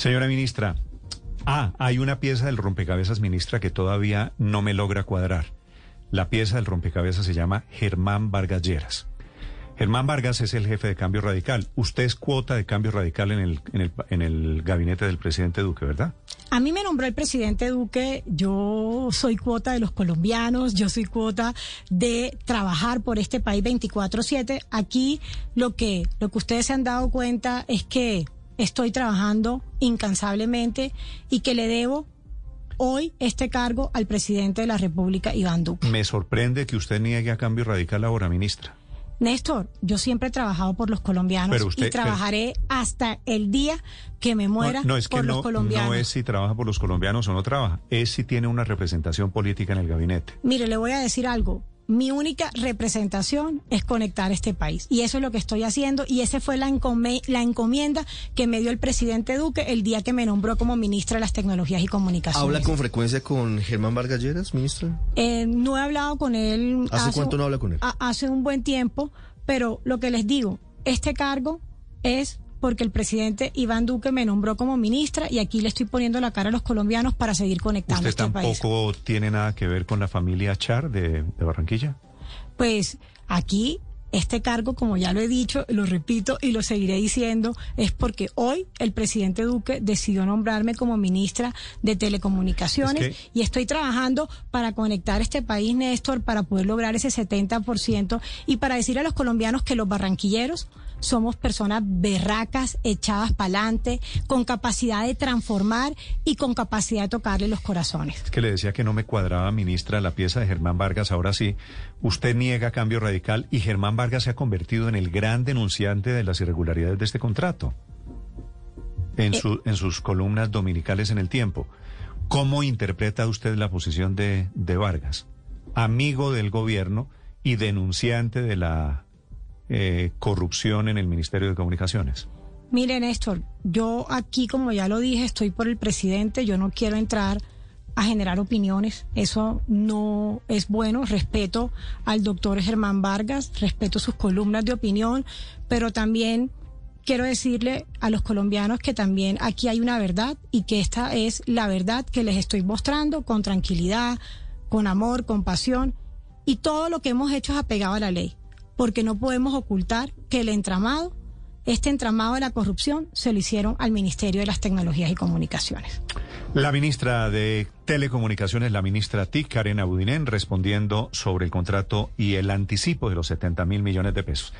Señora ministra, ah, hay una pieza del rompecabezas, ministra, que todavía no me logra cuadrar. La pieza del rompecabezas se llama Germán Vargas Lleras. Germán Vargas es el jefe de Cambio Radical. Usted es cuota de Cambio Radical en el, en el, en el gabinete del presidente Duque, ¿verdad? A mí me nombró el presidente Duque, yo soy cuota de los colombianos, yo soy cuota de trabajar por este país 24/7. Aquí lo que, lo que ustedes se han dado cuenta es que estoy trabajando incansablemente y que le debo hoy este cargo al presidente de la República, Iván Duque. Me sorprende que usted niegue a Cambio Radical ahora, ministra. Néstor, yo siempre he trabajado por los colombianos Pero usted- y trabajaré hasta el día que me muera no, no, es que por no, los colombianos. no es si trabaja por los colombianos o no trabaja, es si tiene una representación política en el gabinete. Mire, le voy a decir algo. Mi única representación es conectar este país. Y eso es lo que estoy haciendo. Y esa fue la, encome- la encomienda que me dio el presidente Duque el día que me nombró como ministra de las Tecnologías y Comunicaciones. ¿Habla con frecuencia con Germán Vargas Lleras, ministra? Eh, no he hablado con él. ¿Hace cuánto no habla con él? a- hace un buen tiempo, pero lo que les digo, este cargo es porque el presidente Iván Duque me nombró como ministra y aquí le estoy poniendo la cara a los colombianos para seguir conectando ¿Usted este país. tampoco tiene nada que ver con la familia Char de, de Barranquilla? Pues aquí este cargo, como ya lo he dicho, lo repito y lo seguiré diciendo, es porque hoy el presidente Duque decidió nombrarme como ministra de Telecomunicaciones Es que- y estoy trabajando para conectar este país, Néstor, para poder lograr ese 70% y para decir a los colombianos que los barranquilleros somos personas berracas, echadas para adelante, con capacidad de transformar y con capacidad de tocarle los corazones. Es que le decía que no me cuadraba, ministra, la pieza de Germán Vargas. Ahora sí, usted niega cambio radical y Germán Vargas se ha convertido en el gran denunciante de las irregularidades de este contrato en, su- en sus columnas dominicales en el tiempo. ¿Cómo interpreta usted la posición de, de Vargas? Amigo del gobierno y denunciante de la eh, corrupción en el Ministerio de Comunicaciones. Mire, Néstor, yo aquí, como ya lo dije, estoy por el presidente, yo no quiero entrar a generar opiniones, eso no es bueno, respeto al doctor Germán Vargas, respeto sus columnas de opinión, pero también quiero decirle a los colombianos que también aquí hay una verdad y que esta es la verdad que les estoy mostrando con tranquilidad, con amor, con pasión y todo lo que hemos hecho es apegado a la ley, porque no podemos ocultar que el entramado este entramado de la corrupción se lo hicieron al Ministerio de las Tecnologías y Comunicaciones. La ministra de Telecomunicaciones, la ministra TIC, Karen Abudinen, respondiendo sobre el contrato y el anticipo de los 70 mil millones de pesos.